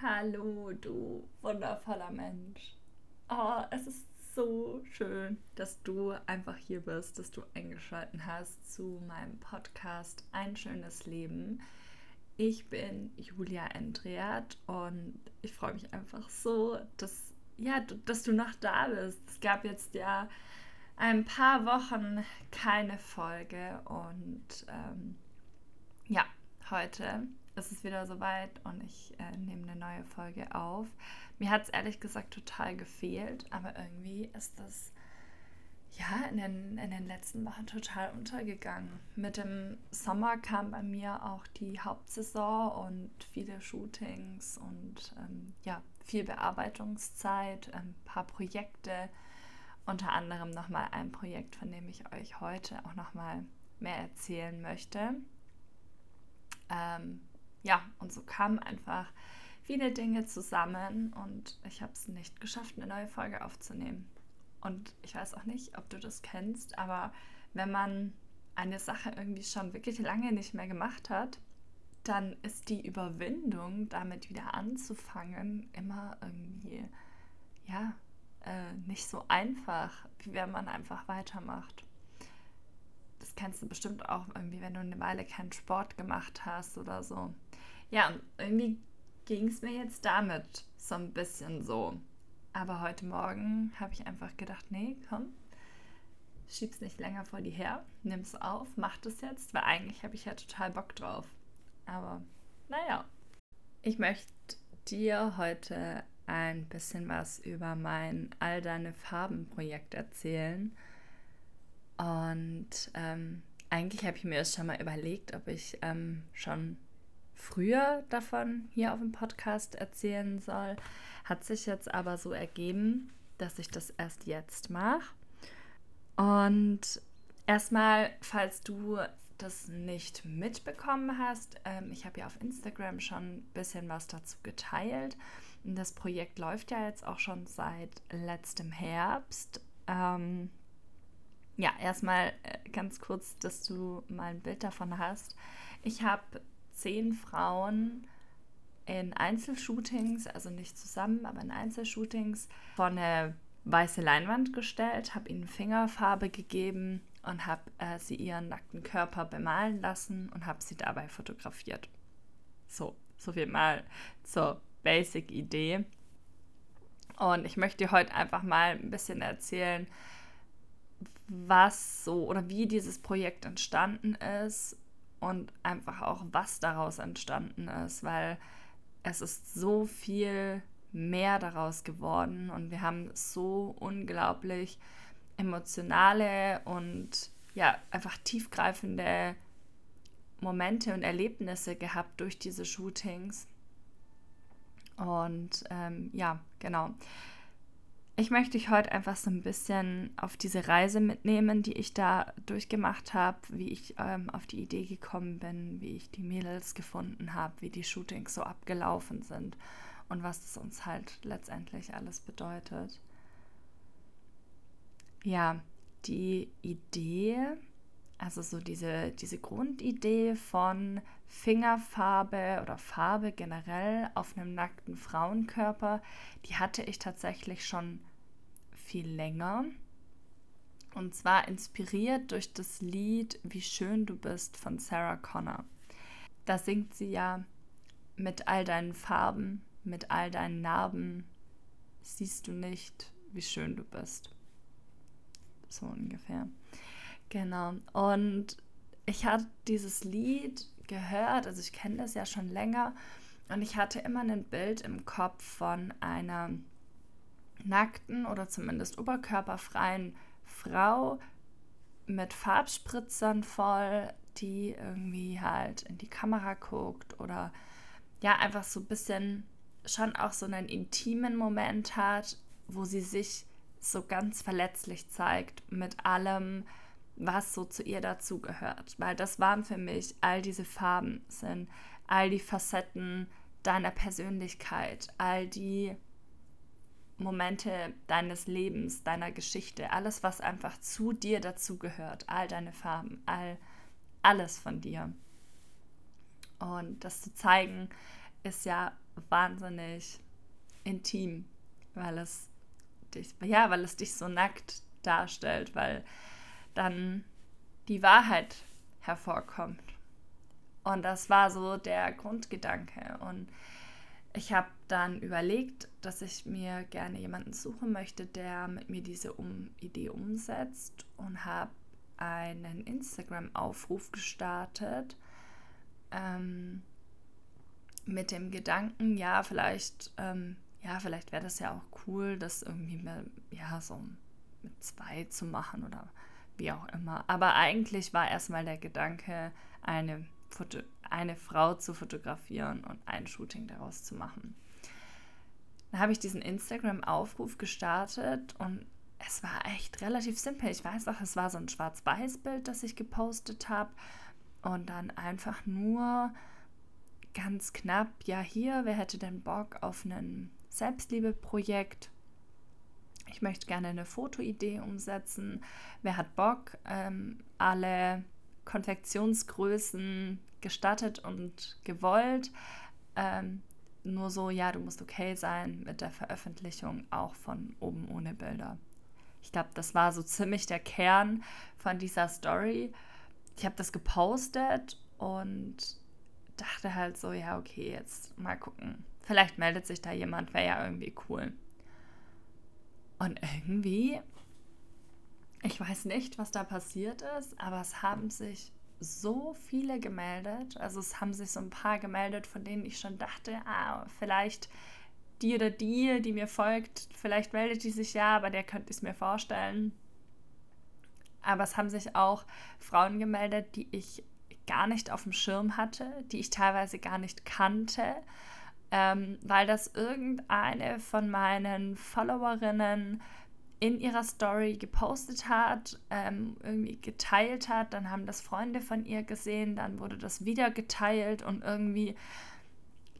Hallo, du wundervoller Mensch. Oh, es ist so schön, dass du einfach hier bist, dass du eingeschaltet hast zu meinem Podcast Ein schönes Leben. Ich bin Julia Endriat und ich freue mich einfach so, dass, ja, dass du noch da bist. Es gab jetzt ja ein paar Wochen keine Folge und ähm, ja, heute ist es wieder soweit und ich äh, nehme eine neue Folge auf. Mir hat es ehrlich gesagt total gefehlt, aber irgendwie ist das ja in den, in den letzten Wochen total untergegangen. Mit dem Sommer kam bei mir auch die Hauptsaison und viele Shootings und ähm, ja, viel Bearbeitungszeit, ein paar Projekte, unter anderem nochmal ein Projekt, von dem ich euch heute auch nochmal mehr erzählen möchte. Ähm, ja, und so kamen einfach viele Dinge zusammen und ich habe es nicht geschafft, eine neue Folge aufzunehmen. Und ich weiß auch nicht, ob du das kennst, aber wenn man eine Sache irgendwie schon wirklich lange nicht mehr gemacht hat, dann ist die Überwindung, damit wieder anzufangen, immer irgendwie, ja, äh, nicht so einfach, wie wenn man einfach weitermacht kennst du bestimmt auch irgendwie, wenn du eine Weile keinen Sport gemacht hast oder so. Ja, irgendwie ging es mir jetzt damit so ein bisschen so. Aber heute Morgen habe ich einfach gedacht, nee, komm, schieb's nicht länger vor dir her, nimm's auf, mach das jetzt, weil eigentlich habe ich ja total Bock drauf. Aber naja, ich möchte dir heute ein bisschen was über mein All deine Farben Projekt erzählen und ähm, eigentlich habe ich mir das schon mal überlegt, ob ich ähm, schon früher davon hier auf dem Podcast erzählen soll. Hat sich jetzt aber so ergeben, dass ich das erst jetzt mache. Und erstmal, falls du das nicht mitbekommen hast, ähm, ich habe ja auf Instagram schon ein bisschen was dazu geteilt. Das Projekt läuft ja jetzt auch schon seit letztem Herbst. Ähm, ja, erstmal äh, ganz kurz, dass du mal ein Bild davon hast. Ich habe zehn Frauen in Einzelshootings, also nicht zusammen, aber in Einzelshootings, vor eine weiße Leinwand gestellt, habe ihnen Fingerfarbe gegeben und habe äh, sie ihren nackten Körper bemalen lassen und habe sie dabei fotografiert. So, so viel mal zur Basic-Idee. Und ich möchte dir heute einfach mal ein bisschen erzählen, was so oder wie dieses Projekt entstanden ist und einfach auch, was daraus entstanden ist, weil es ist so viel mehr daraus geworden und wir haben so unglaublich emotionale und ja, einfach tiefgreifende Momente und Erlebnisse gehabt durch diese Shootings. Und ähm, ja, genau. Ich möchte dich heute einfach so ein bisschen auf diese Reise mitnehmen, die ich da durchgemacht habe, wie ich ähm, auf die Idee gekommen bin, wie ich die Mädels gefunden habe, wie die Shootings so abgelaufen sind und was das uns halt letztendlich alles bedeutet. Ja, die Idee, also so diese, diese Grundidee von Fingerfarbe oder Farbe generell auf einem nackten Frauenkörper, die hatte ich tatsächlich schon viel länger. Und zwar inspiriert durch das Lied Wie schön du bist von Sarah Connor. Da singt sie ja mit all deinen Farben, mit all deinen Narben, siehst du nicht, wie schön du bist. So ungefähr. Genau. Und ich hatte dieses Lied gehört, also ich kenne das ja schon länger, und ich hatte immer ein Bild im Kopf von einer nackten oder zumindest oberkörperfreien Frau mit Farbspritzern voll, die irgendwie halt in die Kamera guckt oder ja, einfach so ein bisschen schon auch so einen intimen Moment hat, wo sie sich so ganz verletzlich zeigt mit allem, was so zu ihr dazugehört. Weil das waren für mich all diese Farben, sind all die Facetten deiner Persönlichkeit, all die Momente deines Lebens, deiner Geschichte, alles, was einfach zu dir dazugehört, all deine Farben, all, alles von dir. Und das zu zeigen, ist ja wahnsinnig intim, weil es dich, ja, weil es dich so nackt darstellt, weil dann die Wahrheit hervorkommt. Und das war so der Grundgedanke. Und ich habe dann überlegt, dass ich mir gerne jemanden suchen möchte, der mit mir diese um Idee umsetzt und habe einen Instagram-Aufruf gestartet ähm, mit dem Gedanken, ja, vielleicht, ähm, ja, vielleicht wäre das ja auch cool, das irgendwie mehr, ja, so mit zwei zu machen oder wie auch immer. Aber eigentlich war erstmal der Gedanke, eine, Foto eine Frau zu fotografieren und ein Shooting daraus zu machen. Dann habe ich diesen Instagram-Aufruf gestartet und es war echt relativ simpel. Ich weiß auch, es war so ein Schwarz-Weiß-Bild, das ich gepostet habe. Und dann einfach nur ganz knapp, ja, hier, wer hätte denn Bock auf ein Selbstliebe-Projekt? Ich möchte gerne eine Fotoidee umsetzen. Wer hat Bock? Ähm, alle Konfektionsgrößen gestattet und gewollt. Ähm, nur so, ja, du musst okay sein mit der Veröffentlichung auch von oben ohne Bilder. Ich glaube, das war so ziemlich der Kern von dieser Story. Ich habe das gepostet und dachte halt so, ja, okay, jetzt mal gucken. Vielleicht meldet sich da jemand, wäre ja irgendwie cool. Und irgendwie, ich weiß nicht, was da passiert ist, aber es haben sich so viele gemeldet. Also es haben sich so ein paar gemeldet, von denen ich schon dachte, ah, vielleicht die oder die, die mir folgt, vielleicht meldet die sich ja, aber der könnte es mir vorstellen. Aber es haben sich auch Frauen gemeldet, die ich gar nicht auf dem Schirm hatte, die ich teilweise gar nicht kannte, ähm, weil das irgendeine von meinen Followerinnen in ihrer Story gepostet hat, ähm, irgendwie geteilt hat, dann haben das Freunde von ihr gesehen, dann wurde das wieder geteilt und irgendwie,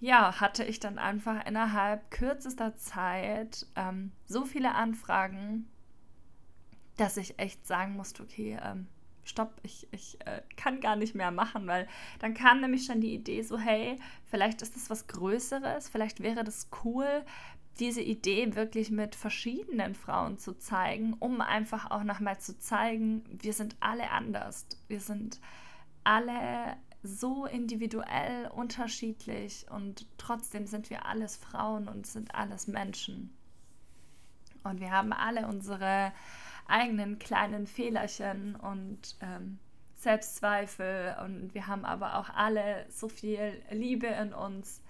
ja, hatte ich dann einfach innerhalb kürzester Zeit ähm, so viele Anfragen, dass ich echt sagen musste, okay, ähm, stopp, ich, ich äh, kann gar nicht mehr machen, weil dann kam nämlich schon die Idee so, hey, vielleicht ist das was Größeres, vielleicht wäre das cool, diese Idee wirklich mit verschiedenen Frauen zu zeigen, um einfach auch nochmal zu zeigen, wir sind alle anders. Wir sind alle so individuell unterschiedlich und trotzdem sind wir alles Frauen und sind alles Menschen. Und wir haben alle unsere eigenen kleinen Fehlerchen und ähm, Selbstzweifel und wir haben aber auch alle so viel Liebe in uns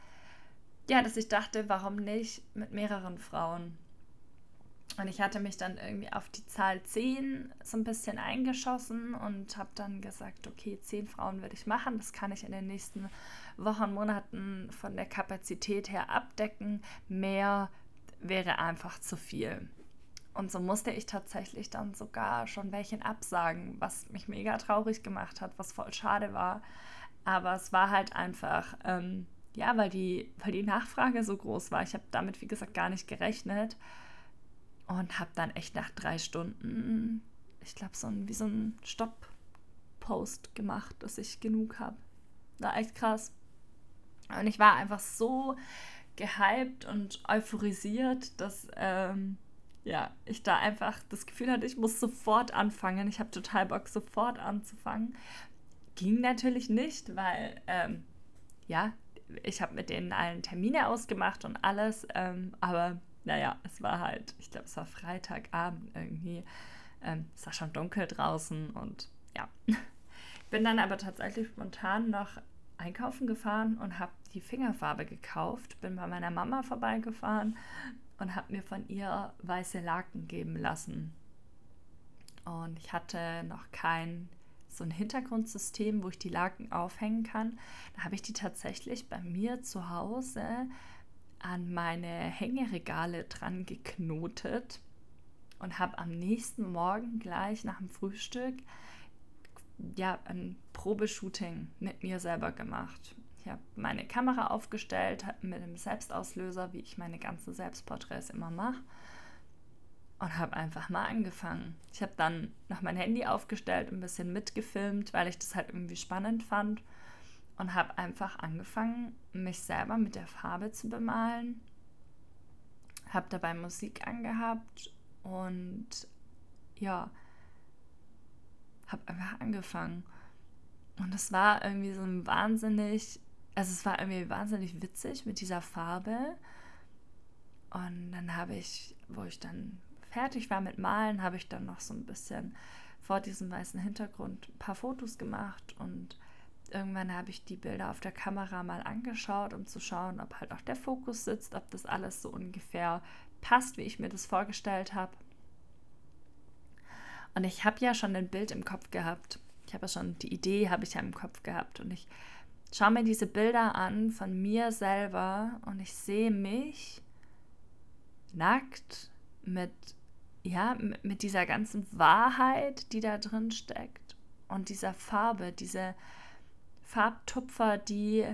ja, dass ich dachte, warum nicht mit mehreren Frauen? Und ich hatte mich dann irgendwie auf die Zahl 10 so ein bisschen eingeschossen und habe dann gesagt, okay, 10 Frauen würde ich machen. Das kann ich in den nächsten Wochen, Monaten von der Kapazität her abdecken. Mehr wäre einfach zu viel. Und so musste ich tatsächlich dann sogar schon welchen absagen, was mich mega traurig gemacht hat, was voll schade war. Aber es war halt einfach ähm, ja, weil die, weil die Nachfrage so groß war. Ich habe damit, wie gesagt, gar nicht gerechnet und habe dann echt nach drei Stunden, ich glaube, so ein, wie so ein Stopp-Post gemacht, dass ich genug habe. War echt krass. Und ich war einfach so gehypt und euphorisiert, dass ähm, ja, ich da einfach das Gefühl hatte, ich muss sofort anfangen. Ich habe total Bock, sofort anzufangen. Ging natürlich nicht, weil ähm, ja, ich habe mit denen allen Termine ausgemacht und alles, ähm, aber naja, es war halt, ich glaube, es war Freitagabend irgendwie. Ähm, es war schon dunkel draußen und ja. Bin dann aber tatsächlich spontan noch einkaufen gefahren und habe die Fingerfarbe gekauft. Bin bei meiner Mama vorbeigefahren und habe mir von ihr weiße Laken geben lassen. Und ich hatte noch kein so ein Hintergrundsystem, wo ich die Laken aufhängen kann. Da habe ich die tatsächlich bei mir zu Hause an meine Hängeregale dran geknotet und habe am nächsten Morgen gleich nach dem Frühstück ja ein Probeshooting mit mir selber gemacht. Ich habe meine Kamera aufgestellt mit einem Selbstauslöser, wie ich meine ganzen Selbstporträts immer mache und habe einfach mal angefangen. Ich habe dann noch mein Handy aufgestellt, ein bisschen mitgefilmt, weil ich das halt irgendwie spannend fand und habe einfach angefangen, mich selber mit der Farbe zu bemalen. Habe dabei Musik angehabt und ja, habe einfach angefangen. Und es war irgendwie so ein wahnsinnig, also es war irgendwie wahnsinnig witzig mit dieser Farbe. Und dann habe ich, wo ich dann fertig war mit Malen, habe ich dann noch so ein bisschen vor diesem weißen Hintergrund ein paar Fotos gemacht und irgendwann habe ich die Bilder auf der Kamera mal angeschaut, um zu schauen, ob halt auch der Fokus sitzt, ob das alles so ungefähr passt, wie ich mir das vorgestellt habe. Und ich habe ja schon ein Bild im Kopf gehabt. Ich habe ja schon die Idee, habe ich ja im Kopf gehabt. Und ich schaue mir diese Bilder an von mir selber und ich sehe mich nackt mit, ja, mit dieser ganzen Wahrheit, die da drin steckt und dieser Farbe, diese Farbtupfer, die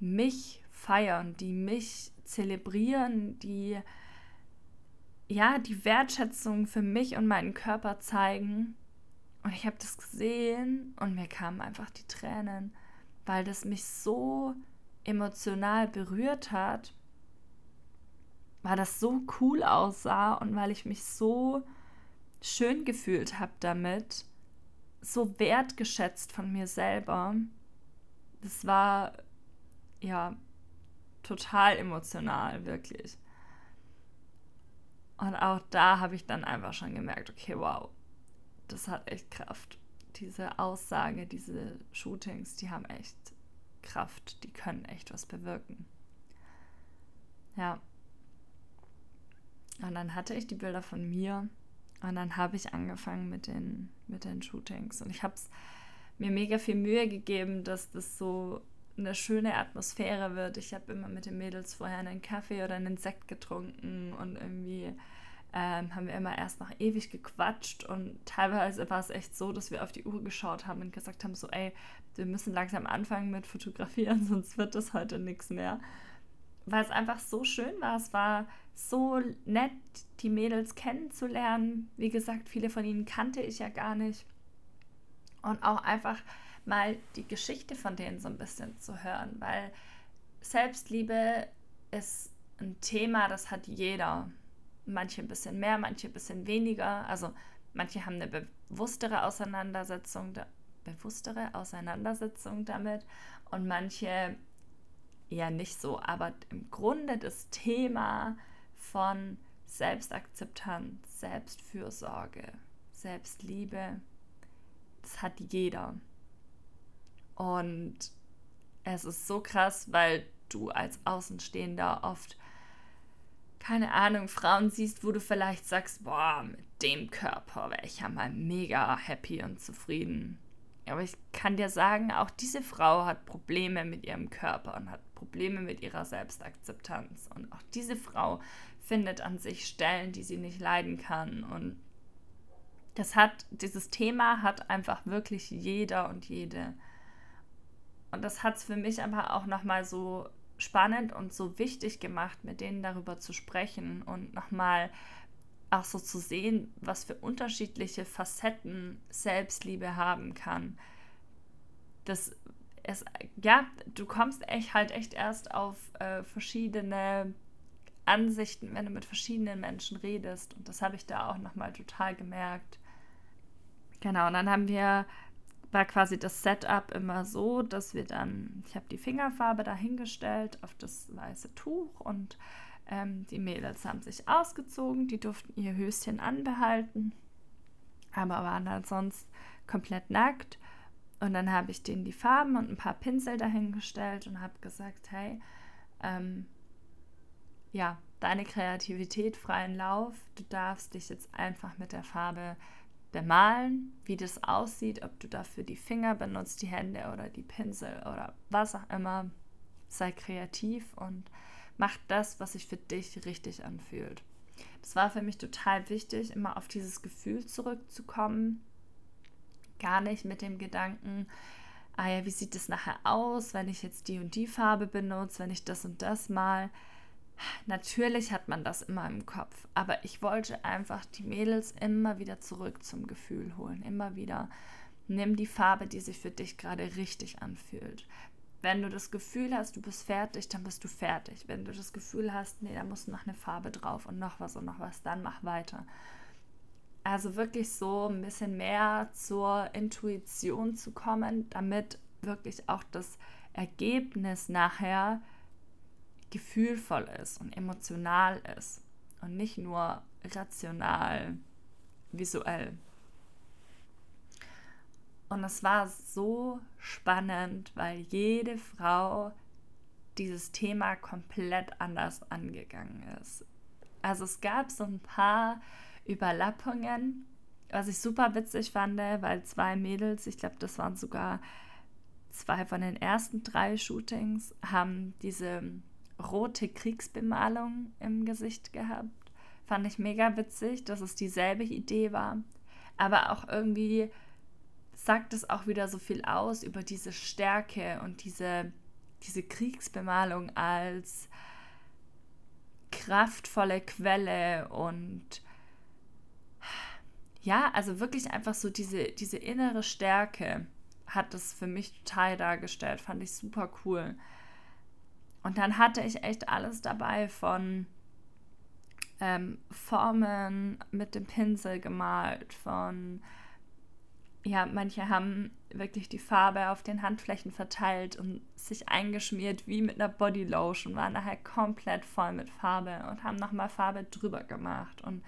mich feiern, die mich zelebrieren, die ja, die Wertschätzung für mich und meinen Körper zeigen. Und ich habe das gesehen und mir kamen einfach die Tränen, weil das mich so emotional berührt hat, weil das so cool aussah und weil ich mich so schön gefühlt habe damit, so wertgeschätzt von mir selber. Das war ja total emotional, wirklich. Und auch da habe ich dann einfach schon gemerkt, okay, wow, das hat echt Kraft. Diese Aussage, diese Shootings, die haben echt Kraft, die können echt was bewirken. Ja. Und dann hatte ich die Bilder von mir und dann habe ich angefangen mit den, mit den Shootings. Und ich habe es mir mega viel Mühe gegeben, dass das so eine schöne Atmosphäre wird. Ich habe immer mit den Mädels vorher einen Kaffee oder einen Sekt getrunken und irgendwie ähm, haben wir immer erst noch ewig gequatscht und teilweise war es echt so, dass wir auf die Uhr geschaut haben und gesagt haben, so ey, wir müssen langsam anfangen mit Fotografieren, sonst wird das heute nichts mehr. Weil es einfach so schön war. Es war so nett, die Mädels kennenzulernen. Wie gesagt, viele von ihnen kannte ich ja gar nicht. Und auch einfach mal die Geschichte von denen so ein bisschen zu hören, weil Selbstliebe ist ein Thema, das hat jeder. Manche ein bisschen mehr, manche ein bisschen weniger. Also manche haben eine bewusstere Auseinandersetzung, bewusstere Auseinandersetzung damit und manche eher nicht so. Aber im Grunde das Thema von Selbstakzeptanz, Selbstfürsorge, Selbstliebe, das hat jeder. Und es ist so krass, weil du als Außenstehender oft, keine Ahnung, Frauen siehst, wo du vielleicht sagst, boah, mit dem Körper wäre ich ja mal mega happy und zufrieden. Aber ich kann dir sagen, auch diese Frau hat Probleme mit ihrem Körper und hat Probleme mit ihrer Selbstakzeptanz. Und auch diese Frau findet an sich Stellen, die sie nicht leiden kann. Und das hat, dieses Thema hat einfach wirklich jeder und jede. Und das hat es für mich aber auch nochmal so spannend und so wichtig gemacht, mit denen darüber zu sprechen und nochmal auch so zu sehen, was für unterschiedliche Facetten Selbstliebe haben kann. Das es, ja, du kommst echt halt echt erst auf äh, verschiedene Ansichten, wenn du mit verschiedenen Menschen redest. Und das habe ich da auch nochmal total gemerkt. Genau, und dann haben wir war quasi das Setup immer so, dass wir dann, ich habe die Fingerfarbe dahingestellt auf das weiße Tuch und ähm, die Mädels haben sich ausgezogen, die durften ihr Höschen anbehalten, aber waren dann sonst komplett nackt. Und dann habe ich denen die Farben und ein paar Pinsel dahingestellt und habe gesagt, hey, ähm, ja, deine Kreativität freien Lauf, du darfst dich jetzt einfach mit der Farbe bemalen, wie das aussieht, ob du dafür die Finger benutzt, die Hände oder die Pinsel oder was auch immer. Sei kreativ und mach das, was sich für dich richtig anfühlt. Das war für mich total wichtig, immer auf dieses Gefühl zurückzukommen. Gar nicht mit dem Gedanken, ah ja, wie sieht es nachher aus, wenn ich jetzt die und die Farbe benutze, wenn ich das und das mal. Natürlich hat man das immer im Kopf, aber ich wollte einfach die Mädels immer wieder zurück zum Gefühl holen, immer wieder nimm die Farbe, die sich für dich gerade richtig anfühlt. Wenn du das Gefühl hast, du bist fertig, dann bist du fertig. Wenn du das Gefühl hast, nee, da muss noch eine Farbe drauf und noch was und noch was, dann mach weiter. Also wirklich so ein bisschen mehr zur Intuition zu kommen, damit wirklich auch das Ergebnis nachher gefühlvoll ist und emotional ist und nicht nur rational, visuell. Und es war so spannend, weil jede Frau dieses Thema komplett anders angegangen ist. Also es gab so ein paar Überlappungen, was ich super witzig fand, weil zwei Mädels, ich glaube, das waren sogar zwei von den ersten drei Shootings, haben diese rote Kriegsbemalung im Gesicht gehabt. Fand ich mega witzig, dass es dieselbe Idee war. Aber auch irgendwie sagt es auch wieder so viel aus über diese Stärke und diese, diese Kriegsbemalung als kraftvolle Quelle und ja, also wirklich einfach so diese, diese innere Stärke hat das für mich total dargestellt, fand ich super cool. Und dann hatte ich echt alles dabei von ähm, Formen mit dem Pinsel gemalt, von ja, manche haben wirklich die Farbe auf den Handflächen verteilt und sich eingeschmiert wie mit einer Bodylotion, waren daher komplett voll mit Farbe und haben nochmal Farbe drüber gemacht. Und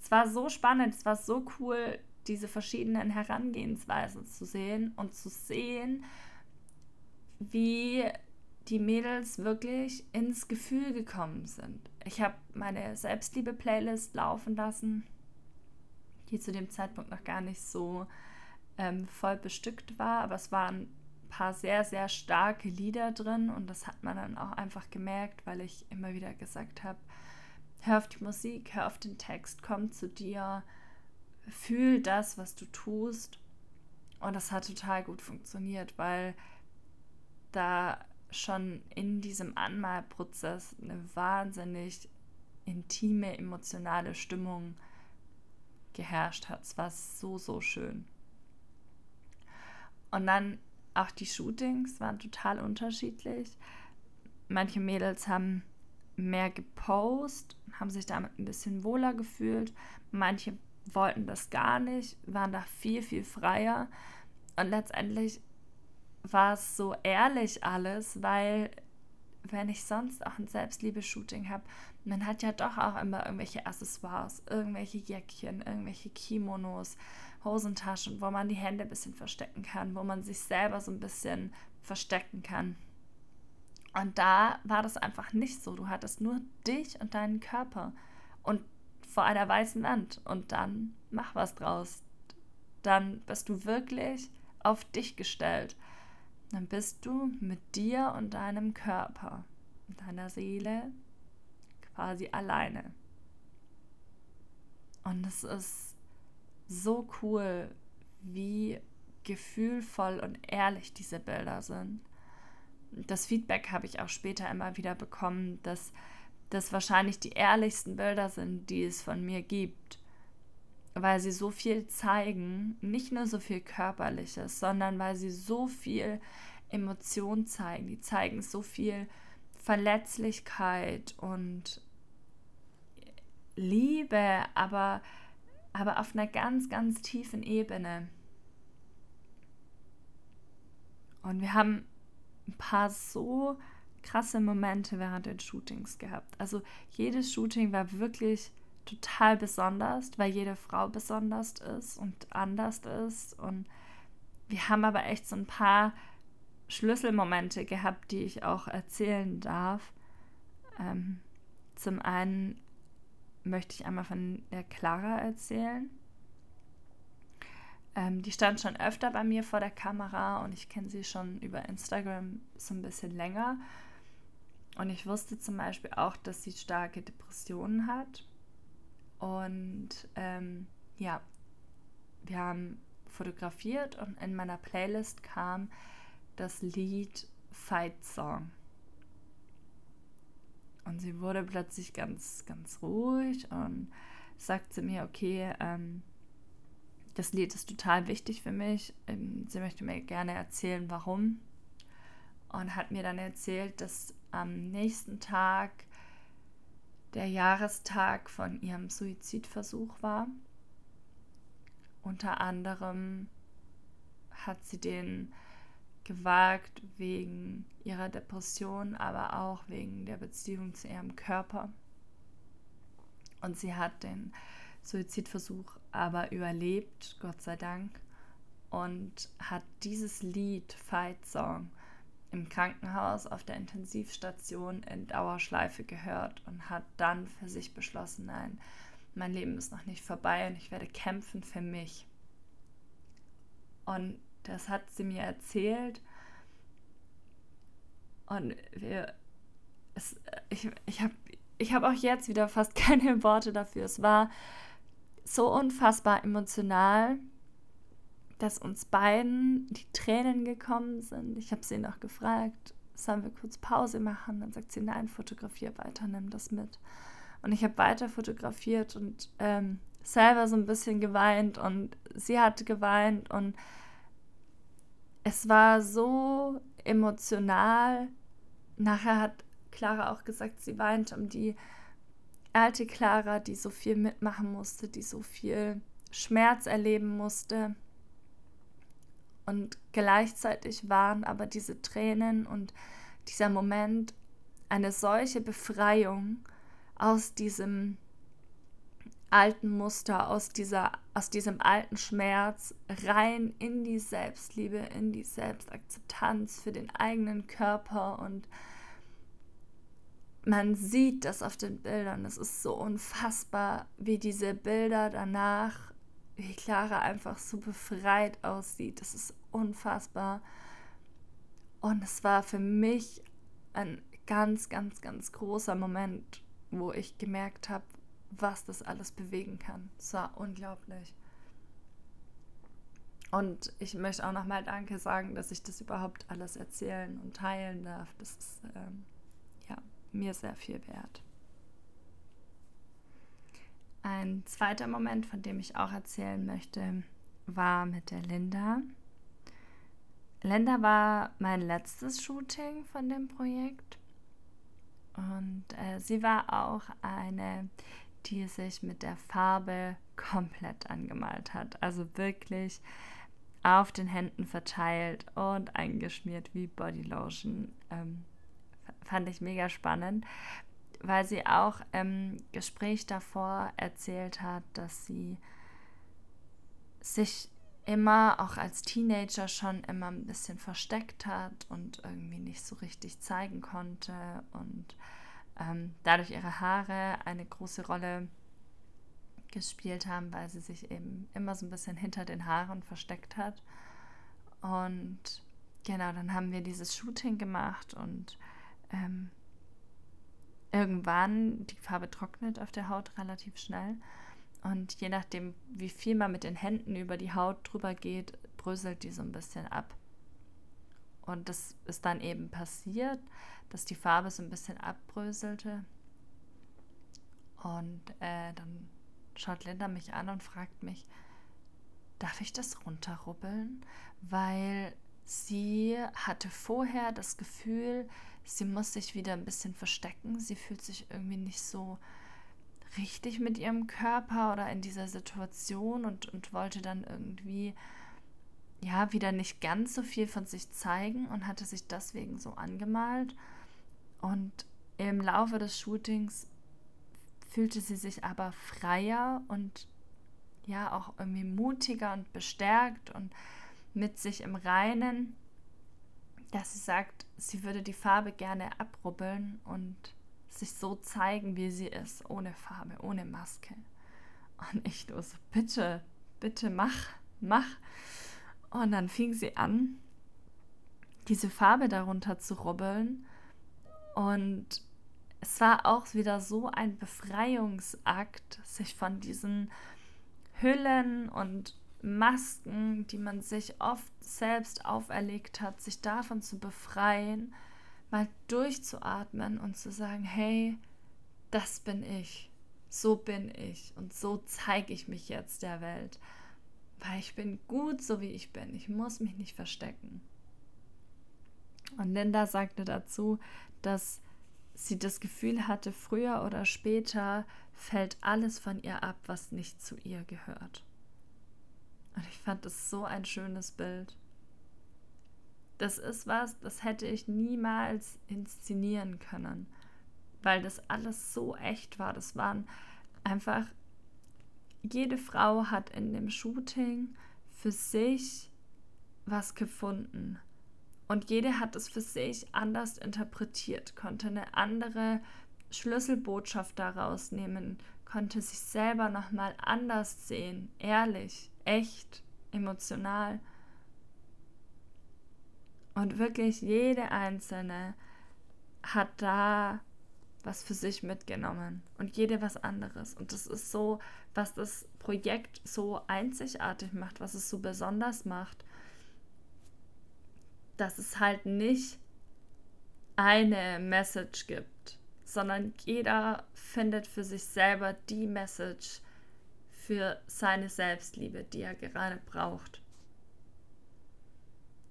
es war so spannend, es war so cool, diese verschiedenen Herangehensweisen zu sehen und zu sehen, wie die Mädels wirklich ins Gefühl gekommen sind. Ich habe meine Selbstliebe-Playlist laufen lassen die zu dem Zeitpunkt noch gar nicht so ähm, voll bestückt war, aber es waren ein paar sehr, sehr starke Lieder drin und das hat man dann auch einfach gemerkt, weil ich immer wieder gesagt habe, hör auf die Musik, hör auf den Text, komm zu dir, fühl das, was du tust. Und das hat total gut funktioniert, weil da schon in diesem Anmalprozess eine wahnsinnig intime, emotionale Stimmung geherrscht hat. Es war so, so schön. Und dann auch die Shootings waren total unterschiedlich. Manche Mädels haben mehr gepostet, haben sich damit ein bisschen wohler gefühlt. Manche wollten das gar nicht, waren da viel, viel freier. Und letztendlich war es so ehrlich alles, weil wenn ich sonst auch ein Selbstliebe-Shooting habe, man hat ja doch auch immer irgendwelche Accessoires, irgendwelche Jäckchen, irgendwelche Kimonos, Hosentaschen, wo man die Hände ein bisschen verstecken kann, wo man sich selber so ein bisschen verstecken kann. Und da war das einfach nicht so. Du hattest nur dich und deinen Körper und vor einer weißen Wand. Und dann mach was draus. Dann bist du wirklich auf dich gestellt dann bist du mit dir und deinem Körper deiner Seele quasi alleine. Und es ist so cool, wie gefühlvoll und ehrlich diese Bilder sind. Das Feedback habe ich auch später immer wieder bekommen, dass das wahrscheinlich die ehrlichsten Bilder sind, die es von mir gibt weil sie so viel zeigen, nicht nur so viel Körperliches, sondern weil sie so viel Emotion zeigen. Die zeigen so viel Verletzlichkeit und Liebe, aber, aber auf einer ganz, ganz tiefen Ebene. Und wir haben ein paar so krasse Momente während den Shootings gehabt. Also jedes Shooting war wirklich total besonders, weil jede Frau besonders ist und anders ist. Und wir haben aber echt so ein paar Schlüsselmomente gehabt, die ich auch erzählen darf. Ähm, zum einen möchte ich einmal von der Clara erzählen. Ähm, die stand schon öfter bei mir vor der Kamera und ich kenne sie schon über Instagram so ein bisschen länger. Und ich wusste zum Beispiel auch, dass sie starke Depressionen hat und ähm, ja, wir haben fotografiert und in meiner Playlist kam das Lied Fight Song. Und sie wurde plötzlich ganz, ganz ruhig und sagte mir, okay, ähm, das Lied ist total wichtig für mich. Ähm, sie möchte mir gerne erzählen, warum. Und hat mir dann erzählt, dass am nächsten Tag der Jahrestag von ihrem Suizidversuch war. Unter anderem hat sie den gewagt wegen ihrer Depression, aber auch wegen der Beziehung zu ihrem Körper. Und sie hat den Suizidversuch aber überlebt, Gott sei Dank, und hat dieses Lied Fight Song im Krankenhaus auf der Intensivstation in Dauerschleife gehört und hat dann für sich beschlossen, nein, mein Leben ist noch nicht vorbei und ich werde kämpfen für mich. Und das hat sie mir erzählt. Und wir, es, ich, ich habe ich hab auch jetzt wieder fast keine Worte dafür. Es war so unfassbar emotional, dass uns beiden die Tränen gekommen sind. Ich habe sie noch gefragt, sollen wir kurz Pause machen? Dann sagt sie, nein, fotografier weiter, nimm das mit. Und ich habe weiter fotografiert und ähm, selber so ein bisschen geweint und sie hat geweint und es war so emotional. Nachher hat Clara auch gesagt, sie weint um die alte Clara, die so viel mitmachen musste, die so viel Schmerz erleben musste. Und gleichzeitig waren aber diese Tränen und dieser Moment eine solche Befreiung aus diesem alten Muster, aus, dieser, aus diesem alten Schmerz rein in die Selbstliebe, in die Selbstakzeptanz für den eigenen Körper und man sieht das auf den Bildern. Es ist so unfassbar, wie diese Bilder danach, wie Clara einfach so befreit aussieht. Das ist unfassbar. Und es war für mich ein ganz, ganz, ganz großer Moment, wo ich gemerkt habe, was das alles bewegen kann. Es war unglaublich. Und ich möchte auch nochmal Danke sagen, dass ich das überhaupt alles erzählen und teilen darf. Das ist ähm, ja, mir sehr viel wert. Ein zweiter Moment, von dem ich auch erzählen möchte, war mit der Linda. Linda war mein letztes Shooting von dem Projekt. Und äh, sie war auch eine die sich mit der Farbe komplett angemalt hat. Also wirklich auf den Händen verteilt und eingeschmiert wie Bodylotion. Ähm, fand ich mega spannend, weil sie auch im Gespräch davor erzählt hat, dass sie sich immer auch als Teenager schon immer ein bisschen versteckt hat und irgendwie nicht so richtig zeigen konnte und ähm, dadurch ihre Haare eine große Rolle gespielt haben, weil sie sich eben immer so ein bisschen hinter den Haaren versteckt hat. Und genau, dann haben wir dieses Shooting gemacht und ähm, irgendwann, die Farbe trocknet auf der Haut relativ schnell. Und je nachdem, wie viel man mit den Händen über die Haut drüber geht, bröselt die so ein bisschen ab. Und das ist dann eben passiert, dass die Farbe so ein bisschen abbröselte. Und äh, dann schaut Linda mich an und fragt mich, darf ich das runterrubbeln? Weil sie hatte vorher das Gefühl, sie muss sich wieder ein bisschen verstecken. Sie fühlt sich irgendwie nicht so richtig mit ihrem Körper oder in dieser Situation und, und wollte dann irgendwie ja, wieder nicht ganz so viel von sich zeigen und hatte sich deswegen so angemalt. Und im Laufe des Shootings fühlte sie sich aber freier und ja auch irgendwie mutiger und bestärkt und mit sich im Reinen, dass sie sagt, sie würde die Farbe gerne abrubbeln und sich so zeigen, wie sie ist, ohne Farbe, ohne Maske. Und ich nur so, bitte, bitte mach, mach. Und dann fing sie an, diese Farbe darunter zu rubbeln. Und es war auch wieder so ein Befreiungsakt, sich von diesen Hüllen und Masken, die man sich oft selbst auferlegt hat, sich davon zu befreien, mal durchzuatmen und zu sagen, hey, das bin ich, so bin ich und so zeige ich mich jetzt der Welt. weil ich bin gut so wie ich bin. Ich muss mich nicht verstecken. Und Linda sagte dazu, dass sie das Gefühl hatte, früher oder später fällt alles von ihr ab, was nicht zu ihr gehört. Und ich fand das so ein schönes Bild. Das ist was, das hätte ich niemals inszenieren können, weil das alles so echt war. Das waren einfach, jede Frau hat in dem Shooting für sich was gefunden. Und jede hat es für sich anders interpretiert, konnte eine andere Schlüsselbotschaft daraus nehmen, konnte sich selber nochmal anders sehen, ehrlich, echt, emotional. Und wirklich jede einzelne hat da was für sich mitgenommen und jede was anderes. Und das ist so, was das Projekt so einzigartig macht, was es so besonders macht dass es halt nicht eine Message gibt, sondern jeder findet für sich selber die Message für seine Selbstliebe, die er gerade braucht.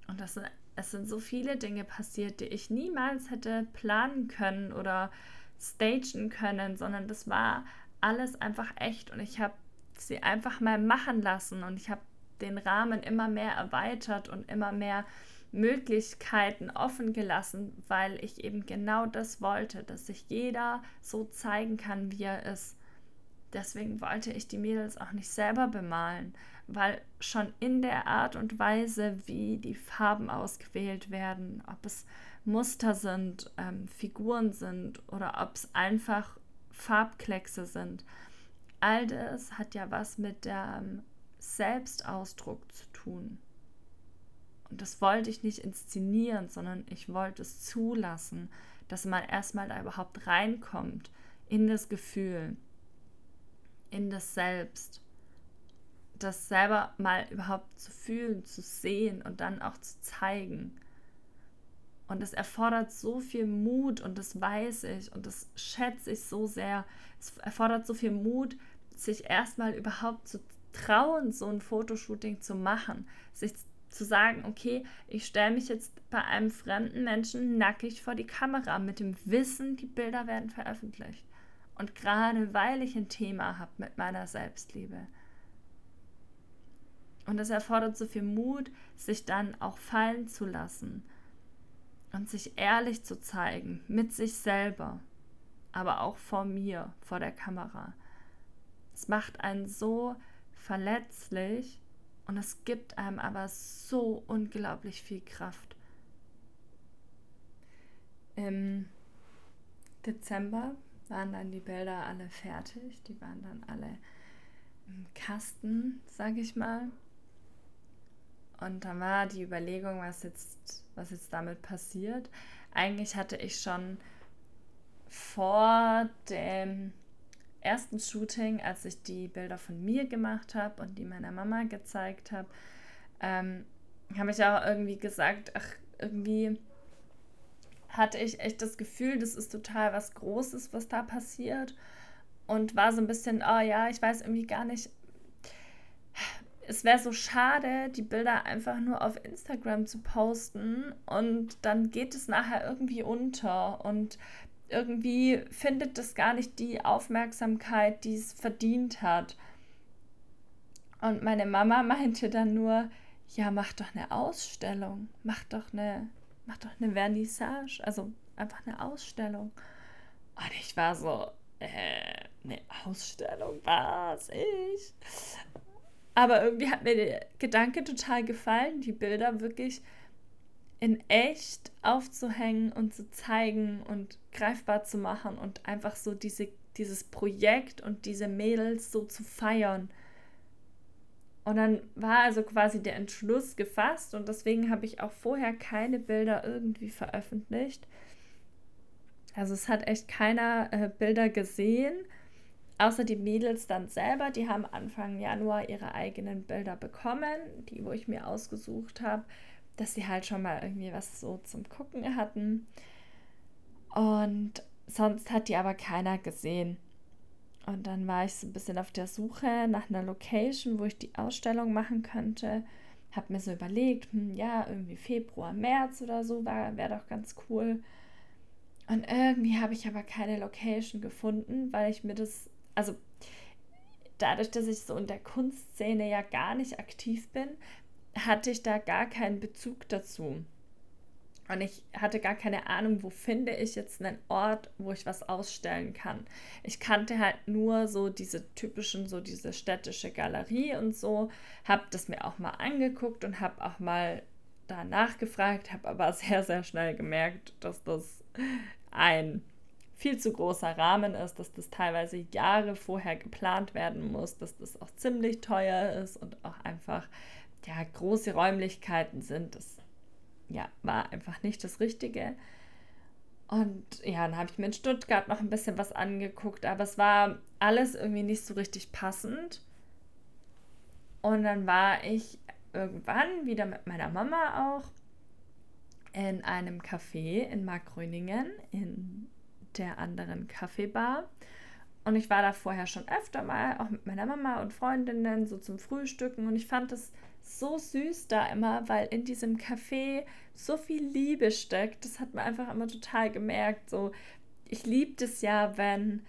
Und das, es sind so viele Dinge passiert, die ich niemals hätte planen können oder stagen können, sondern das war alles einfach echt und ich habe sie einfach mal machen lassen und ich habe den Rahmen immer mehr erweitert und immer mehr Möglichkeiten offen gelassen, weil ich eben genau das wollte, dass sich jeder so zeigen kann, wie er ist. Deswegen wollte ich die Mädels auch nicht selber bemalen, weil schon in der Art und Weise, wie die Farben ausgewählt werden, ob es Muster sind, ähm, Figuren sind oder ob es einfach Farbkleckse sind, all das hat ja was mit dem Selbstausdruck zu tun. Und das wollte ich nicht inszenieren, sondern ich wollte es zulassen, dass man erstmal da überhaupt reinkommt in das Gefühl, in das Selbst. Das selber mal überhaupt zu fühlen, zu sehen und dann auch zu zeigen. Und es erfordert so viel Mut und das weiß ich und das schätze ich so sehr. Es erfordert so viel Mut, sich erstmal überhaupt zu trauen, so ein Fotoshooting zu machen, sich zu sagen, okay, ich stelle mich jetzt bei einem fremden Menschen nackig vor die Kamera mit dem Wissen, die Bilder werden veröffentlicht. Und gerade weil ich ein Thema habe mit meiner Selbstliebe. Und es erfordert so viel Mut, sich dann auch fallen zu lassen und sich ehrlich zu zeigen mit sich selber, aber auch vor mir, vor der Kamera. Es macht einen so verletzlich und es gibt einem aber so unglaublich viel Kraft. Im Dezember waren dann die Bilder alle fertig. Die waren dann alle im Kasten, sage ich mal. Und dann war die Überlegung, was jetzt, was jetzt damit passiert. Eigentlich hatte ich schon vor dem ersten Shooting, als ich die Bilder von mir gemacht habe und die meiner Mama gezeigt habe, ähm, habe ich auch irgendwie gesagt, ach, irgendwie hatte ich echt das Gefühl, das ist total was Großes, was da passiert. Und war so ein bisschen, oh ja, ich weiß irgendwie gar nicht. Es wäre so schade, die Bilder einfach nur auf Instagram zu posten und dann geht es nachher irgendwie unter. Und irgendwie findet das gar nicht die Aufmerksamkeit, die es verdient hat. Und meine Mama meinte dann nur, ja, mach doch eine Ausstellung, mach doch eine, mach doch eine Vernissage, also einfach eine Ausstellung. Und ich war so, äh, eine Ausstellung, was ich? Aber irgendwie hat mir der Gedanke total gefallen, die Bilder wirklich in echt aufzuhängen und zu zeigen und greifbar zu machen und einfach so diese, dieses Projekt und diese Mädels so zu feiern. Und dann war also quasi der Entschluss gefasst und deswegen habe ich auch vorher keine Bilder irgendwie veröffentlicht. Also es hat echt keiner äh, Bilder gesehen, außer die Mädels dann selber. Die haben Anfang Januar ihre eigenen Bilder bekommen, die wo ich mir ausgesucht habe dass sie halt schon mal irgendwie was so zum Gucken hatten. Und sonst hat die aber keiner gesehen. Und dann war ich so ein bisschen auf der Suche nach einer Location, wo ich die Ausstellung machen könnte. Habe mir so überlegt, hm, ja, irgendwie Februar, März oder so wäre doch ganz cool. Und irgendwie habe ich aber keine Location gefunden, weil ich mir das, also dadurch, dass ich so in der Kunstszene ja gar nicht aktiv bin, hatte ich da gar keinen Bezug dazu. Und ich hatte gar keine Ahnung, wo finde ich jetzt einen Ort, wo ich was ausstellen kann. Ich kannte halt nur so diese typischen, so diese städtische Galerie und so, habe das mir auch mal angeguckt und habe auch mal da nachgefragt, habe aber sehr, sehr schnell gemerkt, dass das ein viel zu großer Rahmen ist, dass das teilweise Jahre vorher geplant werden muss, dass das auch ziemlich teuer ist und auch einfach ja, große Räumlichkeiten sind. Das ja, war einfach nicht das Richtige. Und ja, dann habe ich mir in Stuttgart noch ein bisschen was angeguckt, aber es war alles irgendwie nicht so richtig passend. Und dann war ich irgendwann wieder mit meiner Mama auch in einem Café in Markgröningen in der anderen Kaffeebar. Und ich war da vorher schon öfter mal, auch mit meiner Mama und Freundinnen, so zum Frühstücken. Und ich fand es so süß da immer, weil in diesem Café so viel Liebe steckt. Das hat man einfach immer total gemerkt. So, ich liebe es ja, wenn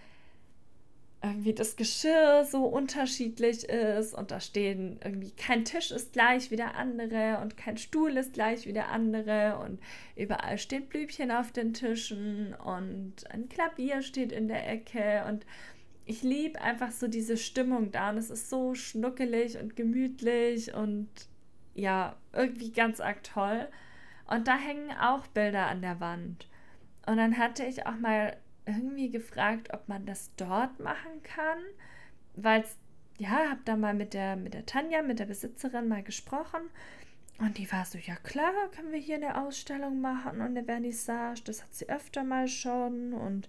irgendwie das Geschirr so unterschiedlich ist und da stehen irgendwie kein Tisch ist gleich wie der andere und kein Stuhl ist gleich wie der andere und überall stehen Blübchen auf den Tischen und ein Klavier steht in der Ecke und ich liebe einfach so diese Stimmung da und es ist so schnuckelig und gemütlich und ja, irgendwie ganz arg toll. Und da hängen auch Bilder an der Wand. Und dann hatte ich auch mal irgendwie gefragt, ob man das dort machen kann, weil es, ja, habe da mal mit der, mit der Tanja, mit der Besitzerin mal gesprochen. Und die war so, ja klar, können wir hier eine Ausstellung machen und eine Vernissage. Das hat sie öfter mal schon. Und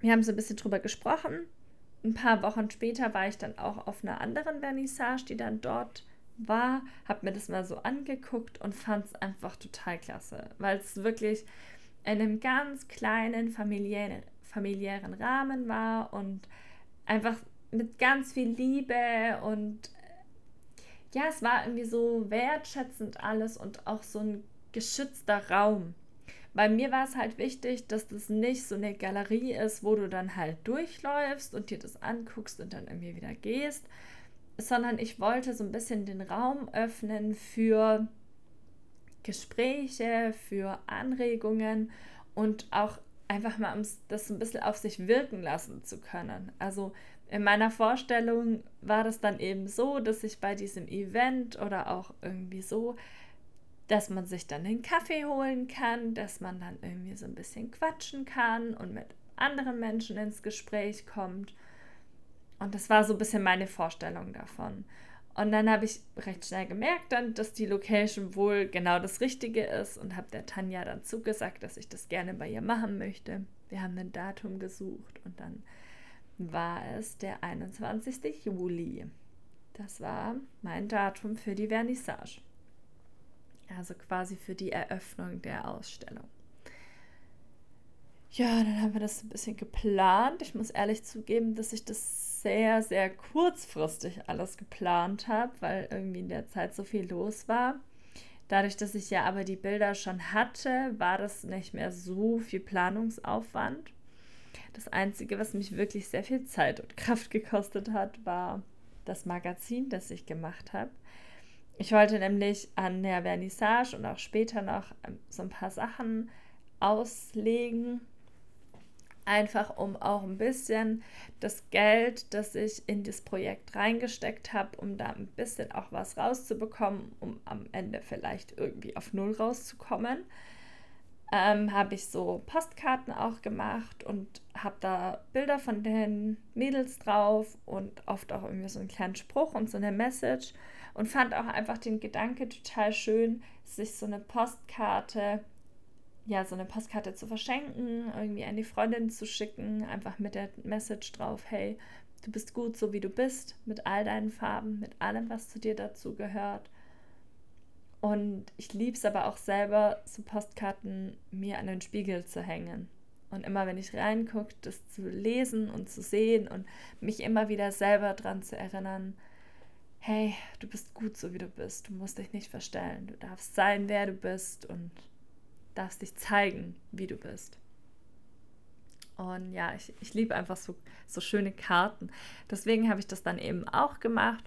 wir haben so ein bisschen drüber gesprochen. Ein paar Wochen später war ich dann auch auf einer anderen Vernissage, die dann dort war, habe mir das mal so angeguckt und fand es einfach total klasse, weil es wirklich in einem ganz kleinen familiären, familiären Rahmen war und einfach mit ganz viel Liebe und ja, es war irgendwie so wertschätzend alles und auch so ein geschützter Raum. Bei mir war es halt wichtig, dass das nicht so eine Galerie ist, wo du dann halt durchläufst und dir das anguckst und dann irgendwie wieder gehst, sondern ich wollte so ein bisschen den Raum öffnen für Gespräche, für Anregungen und auch einfach mal, um das ein bisschen auf sich wirken lassen zu können. Also in meiner Vorstellung war das dann eben so, dass ich bei diesem Event oder auch irgendwie so dass man sich dann den Kaffee holen kann, dass man dann irgendwie so ein bisschen quatschen kann und mit anderen Menschen ins Gespräch kommt. Und das war so ein bisschen meine Vorstellung davon. Und dann habe ich recht schnell gemerkt, dann, dass die Location wohl genau das Richtige ist und habe der Tanja dann zugesagt, dass ich das gerne bei ihr machen möchte. Wir haben ein Datum gesucht und dann war es der 21. Juli. Das war mein Datum für die Vernissage also quasi für die Eröffnung der Ausstellung. Ja, dann haben wir das ein bisschen geplant. Ich muss ehrlich zugeben, dass ich das sehr, sehr kurzfristig alles geplant habe, weil irgendwie in der Zeit so viel los war. Dadurch, dass ich ja aber die Bilder schon hatte, war das nicht mehr so viel Planungsaufwand. Das Einzige, was mich wirklich sehr viel Zeit und Kraft gekostet hat, war das Magazin, das ich gemacht habe. Ich wollte nämlich an der Vernissage und auch später noch ähm, so ein paar Sachen auslegen, einfach um auch ein bisschen das Geld, das ich in das Projekt reingesteckt habe, um da ein bisschen auch was rauszubekommen, um am Ende vielleicht irgendwie auf Null rauszukommen. Ähm, habe ich so Postkarten auch gemacht und habe da Bilder von den Mädels drauf und oft auch irgendwie so einen kleinen Spruch und so eine Message und fand auch einfach den Gedanke total schön, sich so eine Postkarte, ja, so eine Postkarte zu verschenken, irgendwie an die Freundin zu schicken, einfach mit der Message drauf, hey, du bist gut so wie du bist, mit all deinen Farben, mit allem, was zu dir dazu gehört. Und ich liebe es aber auch selber, so Postkarten mir an den Spiegel zu hängen. Und immer wenn ich reingucke, das zu lesen und zu sehen und mich immer wieder selber daran zu erinnern, hey, du bist gut so wie du bist, du musst dich nicht verstellen, du darfst sein, wer du bist und darfst dich zeigen, wie du bist. Und ja, ich, ich liebe einfach so, so schöne Karten. Deswegen habe ich das dann eben auch gemacht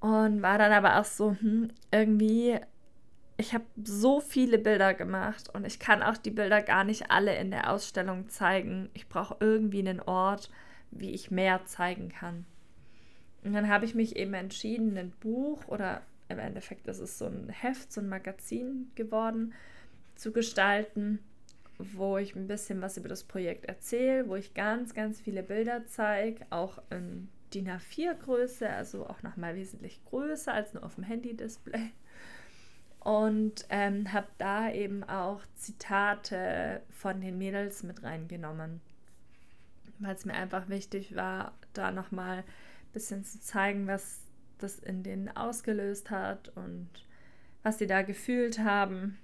und war dann aber auch so, hm, irgendwie ich habe so viele Bilder gemacht und ich kann auch die Bilder gar nicht alle in der Ausstellung zeigen. Ich brauche irgendwie einen Ort, wie ich mehr zeigen kann. Und dann habe ich mich eben entschieden, ein Buch oder im Endeffekt ist es so ein Heft, so ein Magazin geworden, zu gestalten, wo ich ein bisschen was über das Projekt erzähle, wo ich ganz, ganz viele Bilder zeige, auch in DIN A4-Größe, also auch nochmal wesentlich größer als nur auf dem Handy-Display. Und ähm, habe da eben auch Zitate von den Mädels mit reingenommen, weil es mir einfach wichtig war, da nochmal ein bisschen zu zeigen, was das in denen ausgelöst hat und was sie da gefühlt haben,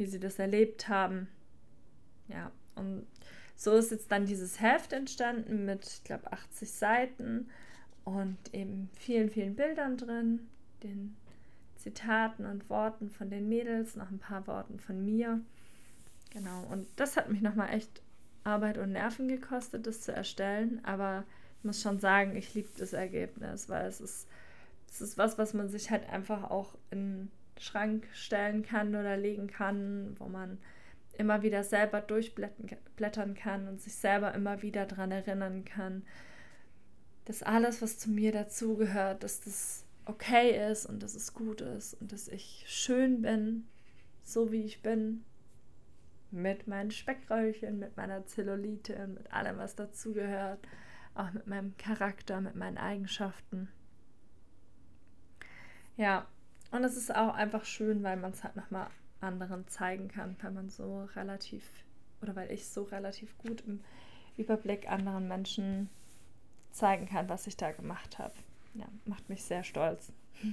wie sie das erlebt haben. Ja, und so ist jetzt dann dieses Heft entstanden mit, ich glaube, 80 Seiten und eben vielen, vielen Bildern drin, den Zitaten und Worten von den Mädels, noch ein paar Worten von mir. Genau, und das hat mich nochmal echt Arbeit und Nerven gekostet, das zu erstellen. Aber ich muss schon sagen, ich liebe das Ergebnis, weil es ist, es ist was, was man sich halt einfach auch in Schrank stellen kann oder legen kann, wo man immer wieder selber durchblättern kann und sich selber immer wieder daran erinnern kann, dass alles, was zu mir dazugehört, dass das okay ist und dass es gut ist und dass ich schön bin, so wie ich bin, mit meinen Speckröllchen, mit meiner Zellulite mit allem, was dazugehört, auch mit meinem Charakter, mit meinen Eigenschaften. Ja, und es ist auch einfach schön, weil man es halt nochmal anderen zeigen kann, weil man so relativ, oder weil ich so relativ gut im Überblick anderen Menschen zeigen kann, was ich da gemacht habe ja, macht mich sehr stolz.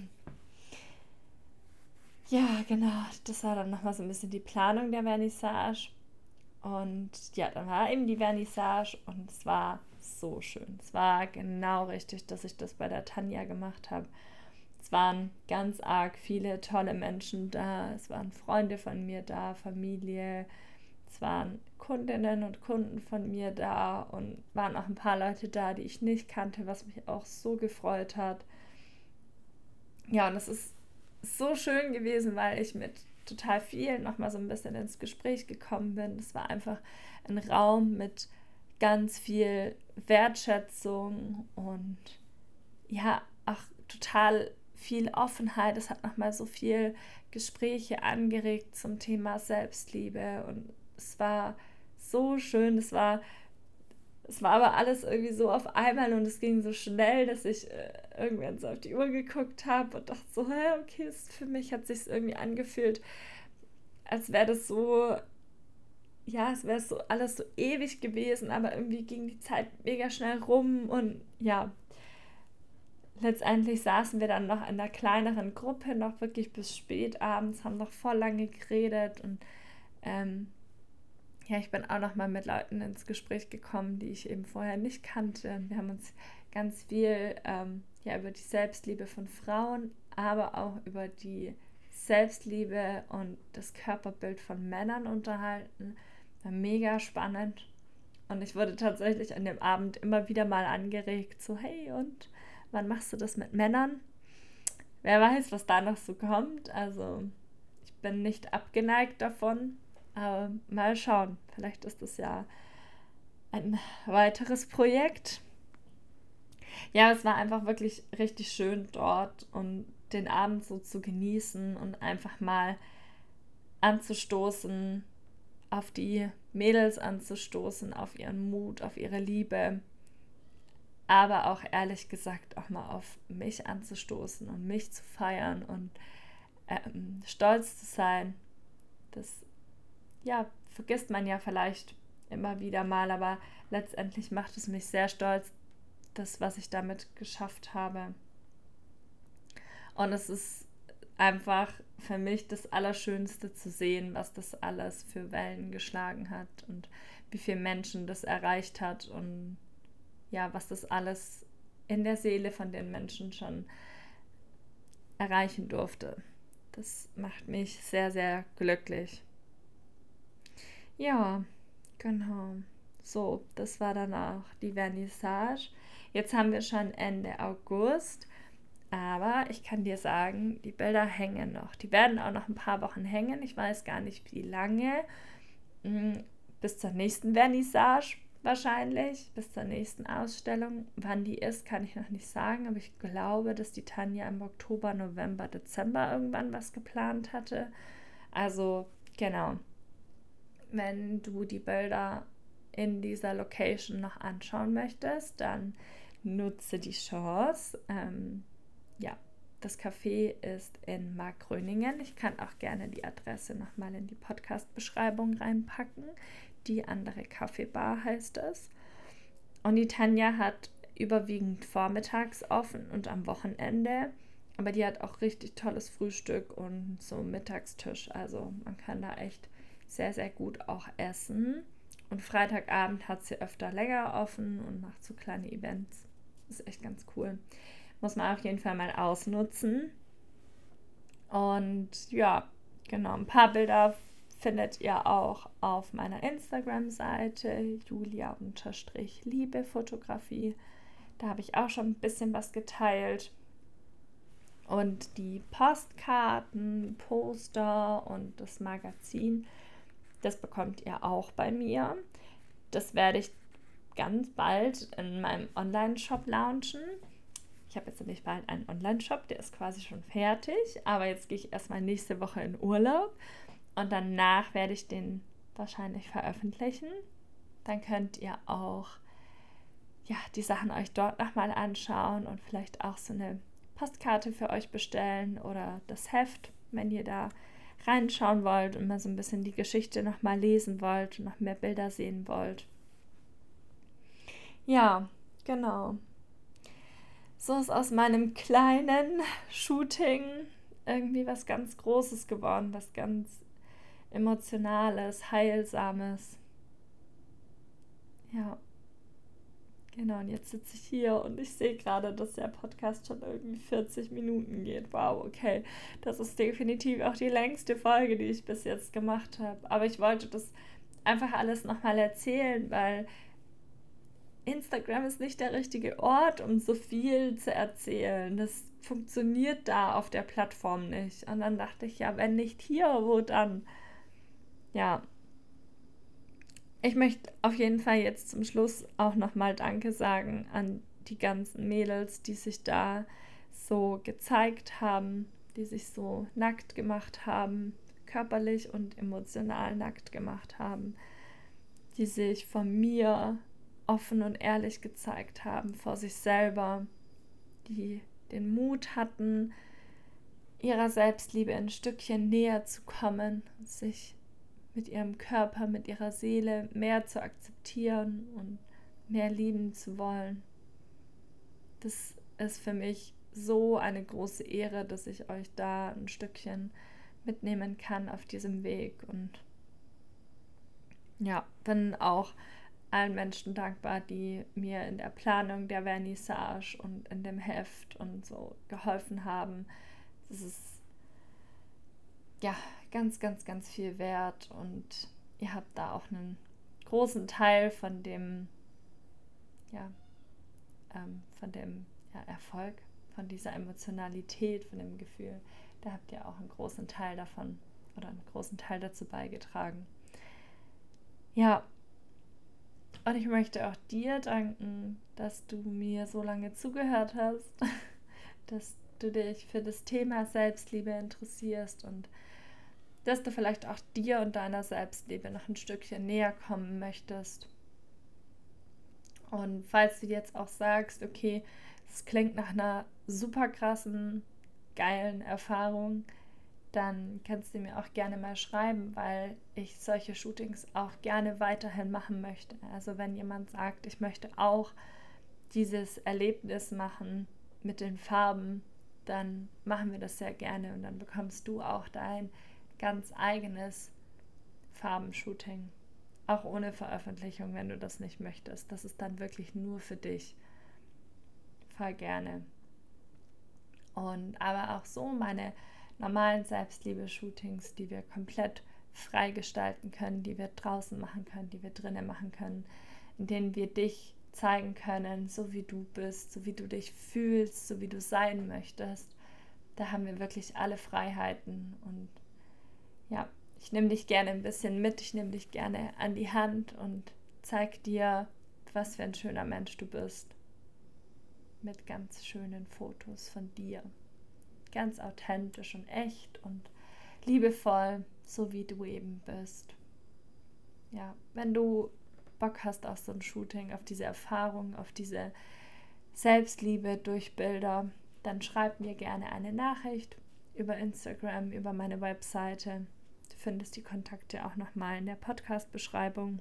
Ja, genau. Das war dann nochmal so ein bisschen die Planung der Vernissage. Und ja, dann war eben die Vernissage und es war so schön. Es war genau richtig, dass ich das bei der Tanja gemacht habe. Es waren ganz arg viele tolle Menschen da. Es waren Freunde von mir da, Familie. Es waren Kundinnen und Kunden von mir da und waren auch ein paar Leute da, die ich nicht kannte, was mich auch so gefreut hat. Ja, und es ist so schön gewesen, weil ich mit total vielen nochmal so ein bisschen ins Gespräch gekommen bin. Es war einfach ein Raum mit ganz viel Wertschätzung und ja, auch total viel Offenheit. Es hat nochmal so viel Gespräche angeregt zum Thema Selbstliebe und es war so schön. Es war, es war aber alles irgendwie so auf einmal und es ging so schnell, dass ich äh, irgendwann so auf die Uhr geguckt habe und dachte so, hä, okay, es, für mich hat sich irgendwie angefühlt, als wäre das so, ja, es wäre so alles so ewig gewesen, aber irgendwie ging die Zeit mega schnell rum und ja, letztendlich saßen wir dann noch in einer kleineren Gruppe, noch wirklich bis spät abends, haben noch voll lange geredet und ähm, ja, ich bin auch noch mal mit Leuten ins Gespräch gekommen, die ich eben vorher nicht kannte. Wir haben uns ganz viel ähm, ja, über die Selbstliebe von Frauen, aber auch über die Selbstliebe und das Körperbild von Männern unterhalten. War mega spannend. Und ich wurde tatsächlich an dem Abend immer wieder mal angeregt, so hey, und wann machst du das mit Männern? Wer weiß, was da noch so kommt. Also ich bin nicht abgeneigt davon, aber mal schauen. Vielleicht ist das ja ein weiteres Projekt. Ja, es war einfach wirklich richtig schön dort und den Abend so zu genießen und einfach mal anzustoßen, auf die Mädels anzustoßen, auf ihren Mut, auf ihre Liebe, aber auch ehrlich gesagt auch mal auf mich anzustoßen und mich zu feiern und ähm, stolz zu sein, dass ja, vergisst man ja vielleicht immer wieder mal, aber letztendlich macht es mich sehr stolz, das, was ich damit geschafft habe. Und es ist einfach für mich das Allerschönste zu sehen, was das alles für Wellen geschlagen hat und wie viele Menschen das erreicht hat und ja, was das alles in der Seele von den Menschen schon erreichen durfte. Das macht mich sehr, sehr glücklich. Ja, genau. So, das war dann auch die Vernissage. Jetzt haben wir schon Ende August, aber ich kann dir sagen, die Bilder hängen noch. Die werden auch noch ein paar Wochen hängen. Ich weiß gar nicht, wie lange. Hm, bis zur nächsten Vernissage wahrscheinlich, bis zur nächsten Ausstellung. Wann die ist, kann ich noch nicht sagen, aber ich glaube, dass die Tanja im Oktober, November, Dezember irgendwann was geplant hatte. Also genau, wenn du die Bilder in dieser Location noch anschauen möchtest, dann nutze die Chance. Ähm, ja, das Café ist in Markgröningen. Ich kann auch gerne die Adresse nochmal in die Podcast-Beschreibung reinpacken. Die andere Kaffeebar heißt es. Und die Tanja hat überwiegend vormittags offen und am Wochenende. Aber die hat auch richtig tolles Frühstück und so Mittagstisch. Also man kann da echt sehr, sehr gut auch essen. Und Freitagabend hat sie öfter länger offen und macht so kleine Events. ist echt ganz cool. Muss man auf jeden Fall mal ausnutzen. Und ja, genau, ein paar Bilder findet ihr auch auf meiner Instagram-Seite julia-liebe Fotografie. Da habe ich auch schon ein bisschen was geteilt. Und die Postkarten, Poster und das Magazin das bekommt ihr auch bei mir. Das werde ich ganz bald in meinem Online-Shop launchen. Ich habe jetzt nämlich bald einen Online-Shop, der ist quasi schon fertig, aber jetzt gehe ich erstmal nächste Woche in Urlaub und danach werde ich den wahrscheinlich veröffentlichen. Dann könnt ihr auch ja, die Sachen euch dort nochmal anschauen und vielleicht auch so eine Postkarte für euch bestellen oder das Heft, wenn ihr da reinschauen wollt und mal so ein bisschen die Geschichte nochmal lesen wollt und noch mehr Bilder sehen wollt. Ja, genau. So ist aus meinem kleinen Shooting irgendwie was ganz Großes geworden, was ganz Emotionales, Heilsames. Ja. Genau, und jetzt sitze ich hier und ich sehe gerade, dass der Podcast schon irgendwie 40 Minuten geht. Wow, okay. Das ist definitiv auch die längste Folge, die ich bis jetzt gemacht habe. Aber ich wollte das einfach alles nochmal erzählen, weil Instagram ist nicht der richtige Ort, um so viel zu erzählen. Das funktioniert da auf der Plattform nicht. Und dann dachte ich, ja, wenn nicht hier, wo dann? Ja, ich möchte auf jeden Fall jetzt zum Schluss auch nochmal Danke sagen an die ganzen Mädels, die sich da so gezeigt haben, die sich so nackt gemacht haben, körperlich und emotional nackt gemacht haben, die sich von mir offen und ehrlich gezeigt haben vor sich selber, die den Mut hatten, ihrer Selbstliebe ein Stückchen näher zu kommen, sich mit ihrem Körper, mit ihrer Seele mehr zu akzeptieren und mehr lieben zu wollen. Das ist für mich so eine große Ehre, dass ich euch da ein Stückchen mitnehmen kann auf diesem Weg und ja, bin auch allen Menschen dankbar, die mir in der Planung der Vernissage und in dem Heft und so geholfen haben. Das ist ja ganz, ganz, ganz viel wert und ihr habt da auch einen großen Teil von dem, ja, ähm, von dem ja, Erfolg, von dieser Emotionalität, von dem Gefühl. Da habt ihr auch einen großen Teil davon oder einen großen Teil dazu beigetragen. Ja, und ich möchte auch dir danken, dass du mir so lange zugehört hast, dass du dich für das Thema Selbstliebe interessierst und dass du vielleicht auch dir und deiner Selbstliebe noch ein Stückchen näher kommen möchtest. Und falls du jetzt auch sagst, okay, es klingt nach einer super krassen, geilen Erfahrung, dann kannst du mir auch gerne mal schreiben, weil ich solche Shootings auch gerne weiterhin machen möchte. Also wenn jemand sagt, ich möchte auch dieses Erlebnis machen mit den Farben, dann machen wir das sehr gerne und dann bekommst du auch dein ganz eigenes Farbenshooting. Auch ohne Veröffentlichung, wenn du das nicht möchtest. Das ist dann wirklich nur für dich. Voll gerne. Und aber auch so meine normalen Selbstliebe-Shootings, die wir komplett frei gestalten können, die wir draußen machen können, die wir drinnen machen können, in denen wir dich zeigen können, so wie du bist, so wie du dich fühlst, so wie du sein möchtest. Da haben wir wirklich alle Freiheiten und ja, ich nehme dich gerne ein bisschen mit, ich nehme dich gerne an die Hand und zeig dir, was für ein schöner Mensch du bist. Mit ganz schönen Fotos von dir. Ganz authentisch und echt und liebevoll, so wie du eben bist. Ja, wenn du Bock hast auf so ein Shooting, auf diese Erfahrung, auf diese Selbstliebe durch Bilder, dann schreib mir gerne eine Nachricht über Instagram, über meine Webseite. Findest die Kontakte auch nochmal in der Podcast-Beschreibung.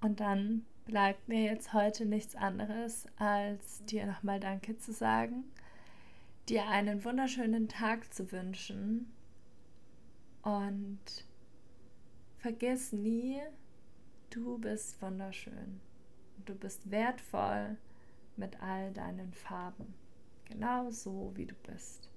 Und dann bleibt mir jetzt heute nichts anderes, als dir nochmal Danke zu sagen, dir einen wunderschönen Tag zu wünschen und Vergiss nie, du bist wunderschön. Du bist wertvoll mit all deinen Farben. Genau so, wie du bist.